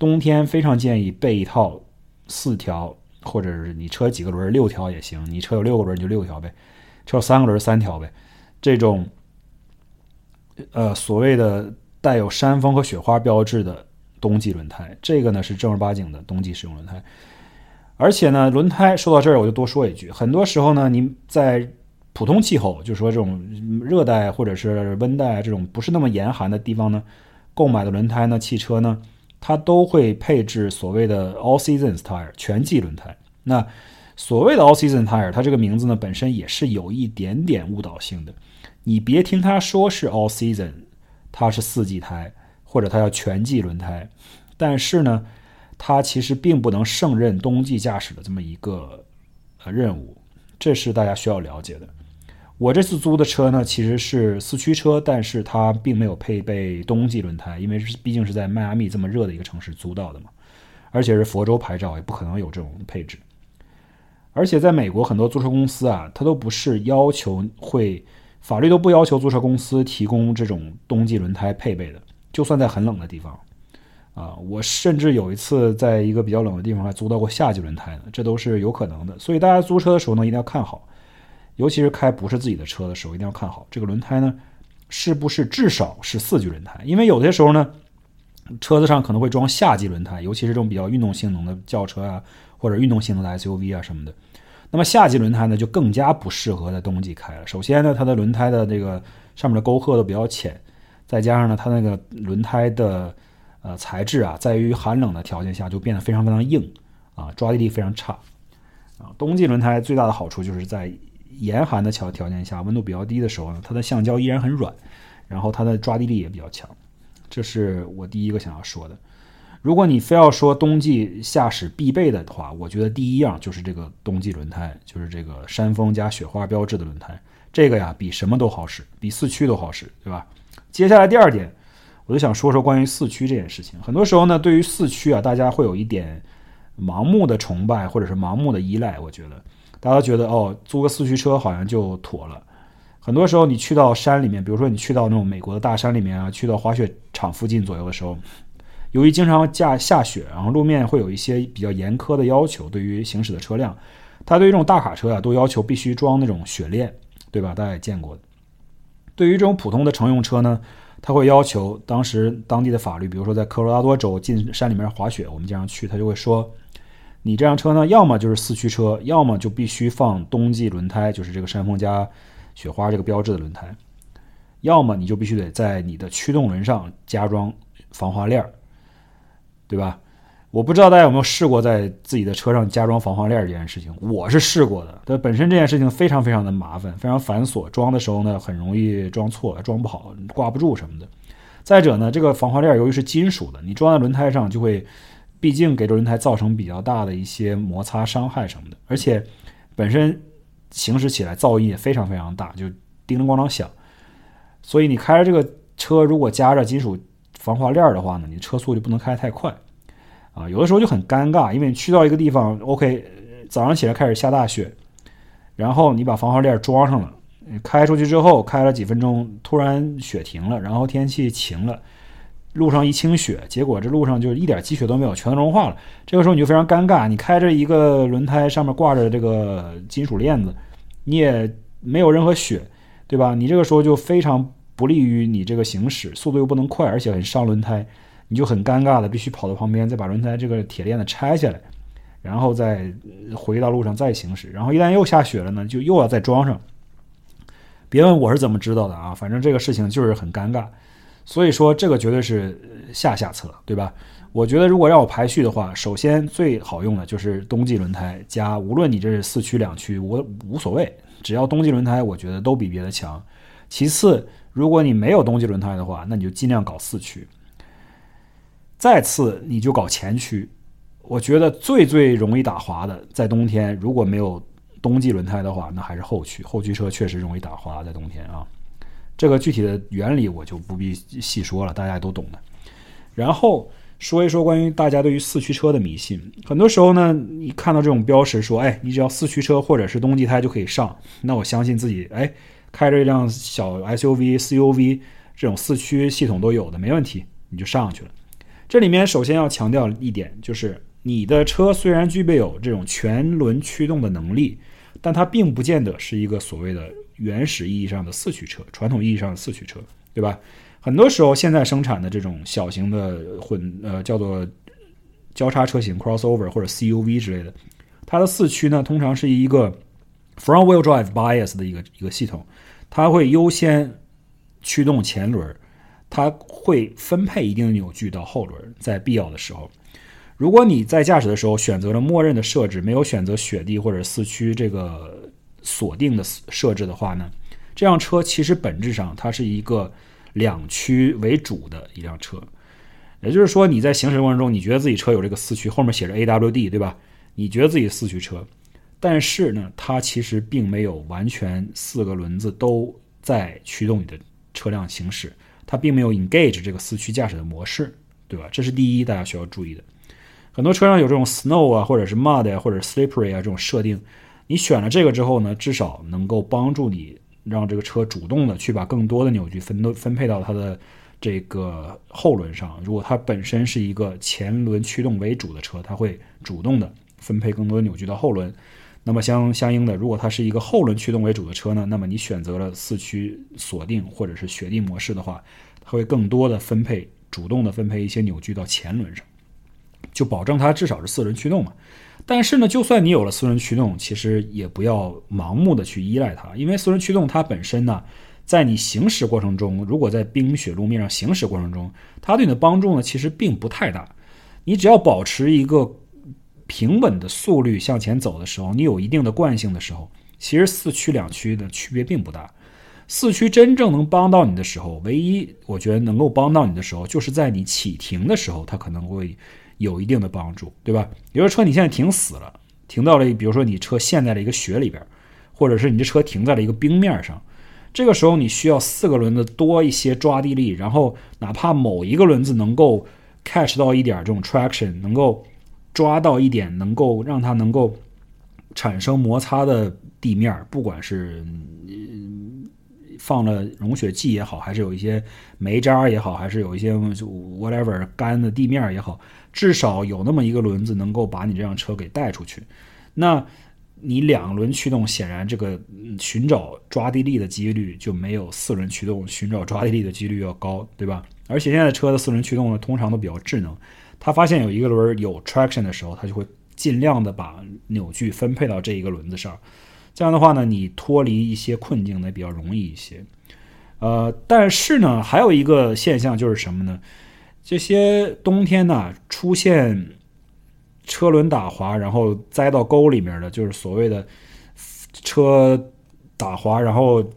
冬天非常建议备一套四条，或者是你车几个轮六条也行。你车有六个轮你就六条呗，车有三个轮三条呗。这种呃所谓的带有山峰和雪花标志的冬季轮胎，这个呢是正儿八经的冬季使用轮胎。而且呢，轮胎说到这儿我就多说一句，很多时候呢，您在普通气候，就说这种热带或者是温带这种不是那么严寒的地方呢，购买的轮胎呢，汽车呢。它都会配置所谓的 All Seasons Tire 全季轮胎。那所谓的 All Season Tire，它这个名字呢本身也是有一点点误导性的。你别听它说是 All Season，它是四季胎或者它叫全季轮胎，但是呢，它其实并不能胜任冬季驾驶的这么一个呃任务，这是大家需要了解的。我这次租的车呢，其实是四驱车，但是它并没有配备冬季轮胎，因为是毕竟是在迈阿密这么热的一个城市租到的嘛，而且是佛州牌照，也不可能有这种配置。而且在美国，很多租车公司啊，它都不是要求会，法律都不要求租车公司提供这种冬季轮胎配备的，就算在很冷的地方，啊，我甚至有一次在一个比较冷的地方还租到过夏季轮胎呢，这都是有可能的。所以大家租车的时候呢，一定要看好。尤其是开不是自己的车的时候，一定要看好这个轮胎呢，是不是至少是四季轮胎？因为有些时候呢，车子上可能会装夏季轮胎，尤其是这种比较运动性能的轿车啊，或者运动性能的 SUV 啊什么的。那么夏季轮胎呢，就更加不适合在冬季开了。首先呢，它的轮胎的这个上面的沟壑都比较浅，再加上呢，它那个轮胎的呃材质啊，在于寒冷的条件下就变得非常非常硬啊，抓地力非常差啊。冬季轮胎最大的好处就是在严寒的条条件下，温度比较低的时候呢，它的橡胶依然很软，然后它的抓地力也比较强。这是我第一个想要说的。如果你非要说冬季驾驶必备的话，我觉得第一样就是这个冬季轮胎，就是这个山峰加雪花标志的轮胎。这个呀，比什么都好使，比四驱都好使，对吧？接下来第二点，我就想说说关于四驱这件事情。很多时候呢，对于四驱啊，大家会有一点盲目的崇拜或者是盲目的依赖。我觉得大家觉得哦，租个四驱车好像就妥了。很多时候你去到山里面，比如说你去到那种美国的大山里面啊，去到滑雪场附近左右的时候，由于经常下下雪，然后路面会有一些比较严苛的要求，对于行驶的车辆，它对于这种大卡车啊，都要求必须装那种雪链。对吧？大家也见过的。对于这种普通的乘用车呢，它会要求当时当地的法律，比如说在科罗拉多州进山里面滑雪，我们经常去，他就会说，你这辆车呢，要么就是四驱车，要么就必须放冬季轮胎，就是这个山峰加雪花这个标志的轮胎，要么你就必须得在你的驱动轮上加装防滑链儿，对吧？我不知道大家有没有试过在自己的车上加装防滑链儿这件事情，我是试过的。但本身这件事情非常非常的麻烦，非常繁琐，装的时候呢很容易装错，装不好，挂不住什么的。再者呢，这个防滑链儿由于是金属的，你装在轮胎上就会，毕竟给这轮胎造成比较大的一些摩擦伤害什么的。而且本身行驶起来噪音也非常非常大，就叮铃咣啷响。所以你开着这个车，如果加着金属防滑链的话呢，你车速就不能开太快。啊，有的时候就很尴尬，因为你去到一个地方，OK，早上起来开始下大雪，然后你把防滑链装上了，开出去之后开了几分钟，突然雪停了，然后天气晴了，路上一清雪，结果这路上就一点积雪都没有，全都融化了。这个时候你就非常尴尬，你开着一个轮胎上面挂着这个金属链子，你也没有任何雪，对吧？你这个时候就非常不利于你这个行驶，速度又不能快，而且很伤轮胎。你就很尴尬的，必须跑到旁边，再把轮胎这个铁链子拆下来，然后再回到路上再行驶。然后一旦又下雪了呢，就又要再装上。别问我是怎么知道的啊，反正这个事情就是很尴尬。所以说这个绝对是下下策，对吧？我觉得如果让我排序的话，首先最好用的就是冬季轮胎加，无论你这是四驱两驱，我无所谓，只要冬季轮胎，我觉得都比别的强。其次，如果你没有冬季轮胎的话，那你就尽量搞四驱。再次，你就搞前驱。我觉得最最容易打滑的，在冬天如果没有冬季轮胎的话，那还是后驱。后驱车确实容易打滑，在冬天啊。这个具体的原理我就不必细说了，大家都懂的。然后说一说关于大家对于四驱车的迷信。很多时候呢，你看到这种标识说，哎，你只要四驱车或者是冬季胎就可以上，那我相信自己，哎，开着一辆小 SUV、CUV 这种四驱系统都有的，没问题，你就上去了。这里面首先要强调一点，就是你的车虽然具备有这种全轮驱动的能力，但它并不见得是一个所谓的原始意义上的四驱车，传统意义上的四驱车，对吧？很多时候现在生产的这种小型的混呃叫做交叉车型 （crossover） 或者 CUV 之类的，它的四驱呢通常是一个 front wheel drive bias 的一个一个系统，它会优先驱动前轮。它会分配一定的扭矩到后轮，在必要的时候，如果你在驾驶的时候选择了默认的设置，没有选择雪地或者四驱这个锁定的设置的话呢，这辆车其实本质上它是一个两驱为主的一辆车。也就是说，你在行驶过程中，你觉得自己车有这个四驱，后面写着 AWD，对吧？你觉得自己四驱车，但是呢，它其实并没有完全四个轮子都在驱动你的车辆行驶。它并没有 engage 这个四驱驾驶的模式，对吧？这是第一，大家需要注意的。很多车上有这种 snow 啊，或者是 mud 啊，或者 slippery 啊这种设定，你选了这个之后呢，至少能够帮助你让这个车主动的去把更多的扭矩分都分配到它的这个后轮上。如果它本身是一个前轮驱动为主的车，它会主动的分配更多的扭矩到后轮。那么相相应的，如果它是一个后轮驱动为主的车呢，那么你选择了四驱锁定或者是雪地模式的话，它会更多的分配主动的分配一些扭矩到前轮上，就保证它至少是四轮驱动嘛。但是呢，就算你有了四轮驱动，其实也不要盲目的去依赖它，因为四轮驱动它本身呢，在你行驶过程中，如果在冰雪路面上行驶过程中，它对你的帮助呢，其实并不太大。你只要保持一个平稳的速率向前走的时候，你有一定的惯性的时候，其实四驱两驱的区别并不大。四驱真正能帮到你的时候，唯一我觉得能够帮到你的时候，就是在你启停的时候，它可能会有一定的帮助，对吧？比如说车你现在停死了，停到了，比如说你车陷在了一个雪里边，或者是你这车停在了一个冰面上。这个时候你需要四个轮子多一些抓地力，然后哪怕某一个轮子能够 catch 到一点这种 traction，能够抓到一点，能够让它能够产生摩擦的地面，不管是放了融雪剂也好，还是有一些煤渣也好，还是有一些就 whatever 干的地面也好，至少有那么一个轮子能够把你这辆车给带出去。那你两轮驱动，显然这个寻找抓地力的几率就没有四轮驱动寻找抓地力的几率要高，对吧？而且现在车的四轮驱动呢，通常都比较智能，它发现有一个轮有 traction 的时候，它就会尽量的把扭矩分配到这一个轮子上。这样的话呢，你脱离一些困境呢比较容易一些。呃，但是呢，还有一个现象就是什么呢？这些冬天呢出现。车轮打滑，然后栽到沟里面的，就是所谓的车打滑，然后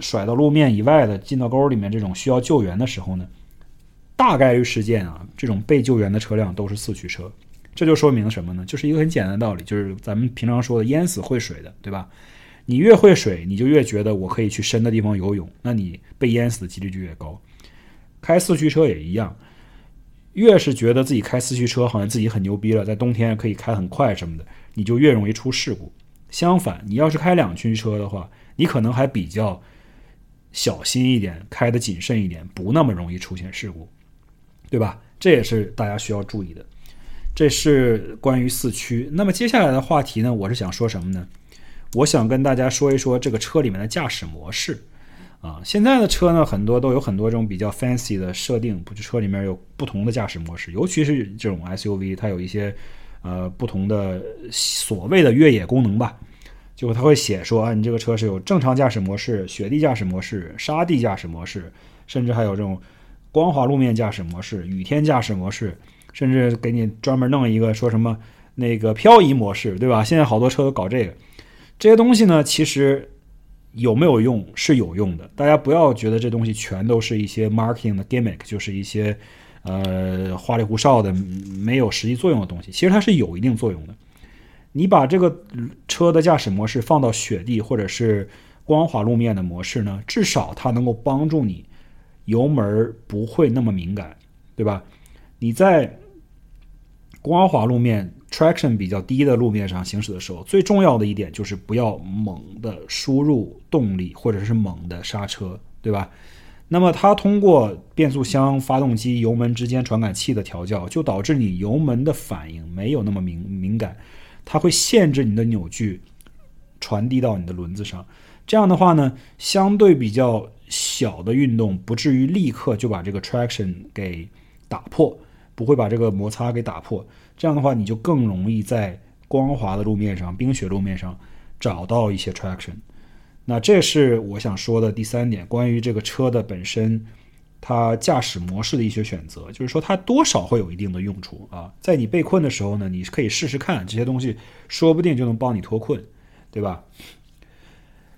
甩到路面以外的，进到沟里面这种需要救援的时候呢，大概率事件啊，这种被救援的车辆都是四驱车。这就说明什么呢？就是一个很简单的道理，就是咱们平常说的淹死会水的，对吧？你越会水，你就越觉得我可以去深的地方游泳，那你被淹死的几率就越高。开四驱车也一样。越是觉得自己开四驱车好像自己很牛逼了，在冬天可以开很快什么的，你就越容易出事故。相反，你要是开两驱车的话，你可能还比较小心一点，开的谨慎一点，不那么容易出现事故，对吧？这也是大家需要注意的。这是关于四驱。那么接下来的话题呢，我是想说什么呢？我想跟大家说一说这个车里面的驾驶模式。啊，现在的车呢，很多都有很多这种比较 fancy 的设定，不就车里面有不同的驾驶模式，尤其是这种 SUV，它有一些呃不同的所谓的越野功能吧，就它会写说啊，你这个车是有正常驾驶模式、雪地驾驶模式、沙地驾驶模式，甚至还有这种光滑路面驾驶模式、雨天驾驶模式，甚至给你专门弄一个说什么那个漂移模式，对吧？现在好多车都搞这个，这些东西呢，其实。有没有用是有用的，大家不要觉得这东西全都是一些 marketing 的 gimmick，就是一些呃花里胡哨的没有实际作用的东西。其实它是有一定作用的。你把这个车的驾驶模式放到雪地或者是光滑路面的模式呢，至少它能够帮助你油门不会那么敏感，对吧？你在光滑路面。Traction 比较低的路面上行驶的时候，最重要的一点就是不要猛的输入动力或者是猛的刹车，对吧？那么它通过变速箱、发动机、油门之间传感器的调教，就导致你油门的反应没有那么敏敏感，它会限制你的扭矩传递到你的轮子上。这样的话呢，相对比较小的运动不至于立刻就把这个 traction 给打破，不会把这个摩擦给打破。这样的话，你就更容易在光滑的路面上、冰雪路面上找到一些 traction。那这是我想说的第三点，关于这个车的本身，它驾驶模式的一些选择，就是说它多少会有一定的用处啊。在你被困的时候呢，你可以试试看这些东西，说不定就能帮你脱困，对吧？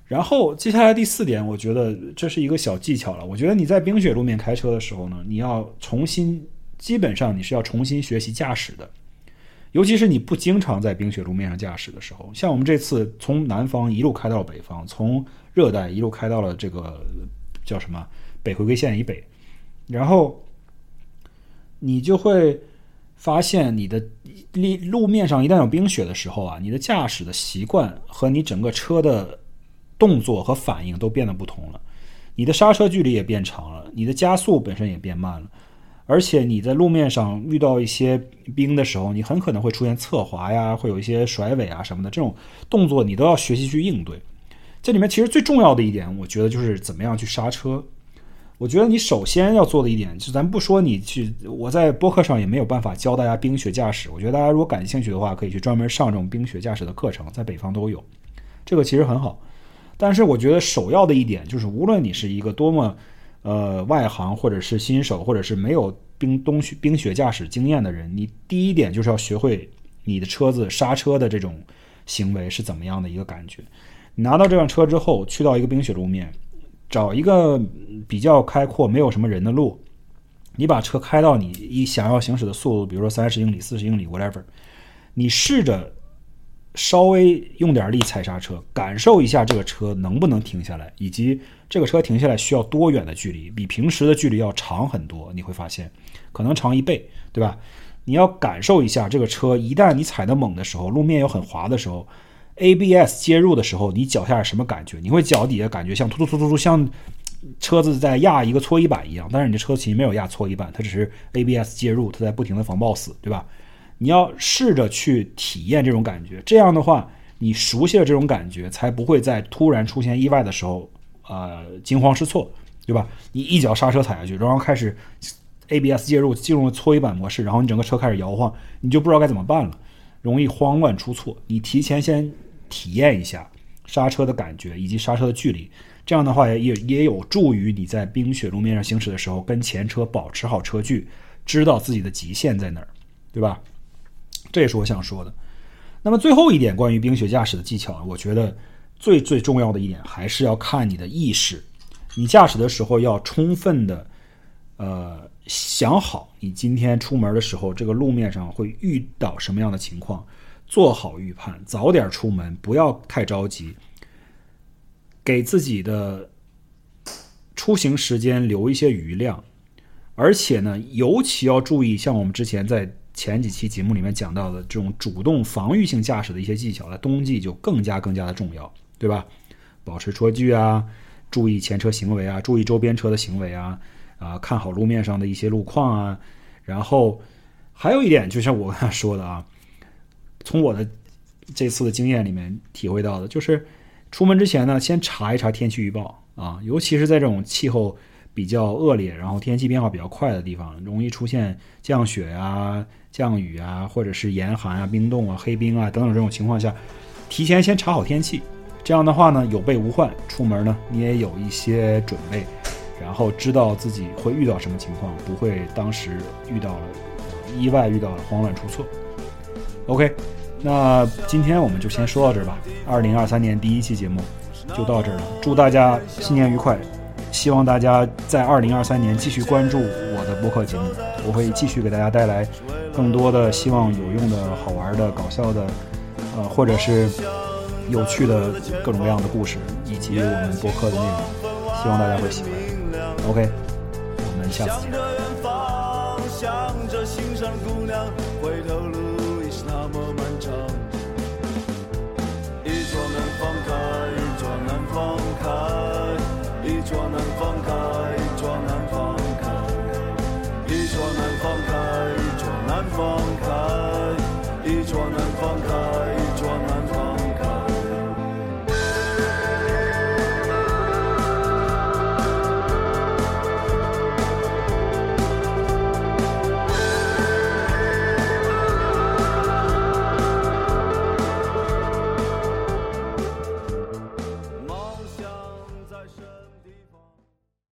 然后接下来第四点，我觉得这是一个小技巧了。我觉得你在冰雪路面开车的时候呢，你要重新，基本上你是要重新学习驾驶的。尤其是你不经常在冰雪路面上驾驶的时候，像我们这次从南方一路开到了北方，从热带一路开到了这个叫什么北回归线以北，然后你就会发现你的路路面上一旦有冰雪的时候啊，你的驾驶的习惯和你整个车的动作和反应都变得不同了，你的刹车距离也变长了，你的加速本身也变慢了。而且你在路面上遇到一些冰的时候，你很可能会出现侧滑呀，会有一些甩尾啊什么的，这种动作你都要学习去应对。这里面其实最重要的一点，我觉得就是怎么样去刹车。我觉得你首先要做的一点，就咱不说你去，我在播客上也没有办法教大家冰雪驾驶。我觉得大家如果感兴趣的话，可以去专门上这种冰雪驾驶的课程，在北方都有，这个其实很好。但是我觉得首要的一点就是，无论你是一个多么呃外行，或者是新手，或者是没有冰冬雪冰雪驾驶经验的人，你第一点就是要学会你的车子刹车的这种行为是怎么样的一个感觉。你拿到这辆车之后，去到一个冰雪路面，找一个比较开阔、没有什么人的路，你把车开到你一想要行驶的速度，比如说三十英里、四十英里，whatever，你试着。稍微用点力踩刹车，感受一下这个车能不能停下来，以及这个车停下来需要多远的距离，比平时的距离要长很多。你会发现，可能长一倍，对吧？你要感受一下这个车，一旦你踩得猛的时候，路面又很滑的时候，ABS 介入的时候，你脚下是什么感觉？你会脚底下感觉像突突突突突，像车子在压一个搓衣板一样，但是你的车其实没有压搓衣板，它只是 ABS 介入，它在不停的防抱死，对吧？你要试着去体验这种感觉，这样的话，你熟悉了这种感觉，才不会在突然出现意外的时候，呃，惊慌失措，对吧？你一脚刹车踩下去，然后开始 ABS 介入，进入了搓衣板模式，然后你整个车开始摇晃，你就不知道该怎么办了，容易慌乱出错。你提前先体验一下刹车的感觉以及刹车的距离，这样的话也也有助于你在冰雪路面上行驶的时候，跟前车保持好车距，知道自己的极限在哪儿，对吧？这也是我想说的。那么最后一点，关于冰雪驾驶的技巧，我觉得最最重要的一点还是要看你的意识。你驾驶的时候要充分的，呃，想好你今天出门的时候，这个路面上会遇到什么样的情况，做好预判，早点出门，不要太着急，给自己的出行时间留一些余量。而且呢，尤其要注意，像我们之前在。前几期节目里面讲到的这种主动防御性驾驶的一些技巧，在冬季就更加更加的重要，对吧？保持车距啊，注意前车行为啊，注意周边车的行为啊，啊，看好路面上的一些路况啊。然后还有一点，就像我刚才说的啊，从我的这次的经验里面体会到的，就是出门之前呢，先查一查天气预报啊，尤其是在这种气候比较恶劣，然后天气变化比较快的地方，容易出现降雪啊。降雨啊，或者是严寒啊、冰冻啊、黑冰啊等等这种情况下，提前先查好天气，这样的话呢，有备无患，出门呢你也有一些准备，然后知道自己会遇到什么情况，不会当时遇到了意外，遇到了慌乱出错。OK，那今天我们就先说到这儿吧。二零二三年第一期节目就到这儿了，祝大家新年愉快，希望大家在二零二三年继续关注我的播客节目，我会继续给大家带来。更多的希望有用的、好玩的、搞笑的，呃，或者是有趣的各种各样的故事，以及我们播客的内容，希望大家会喜欢。OK，我们下次见。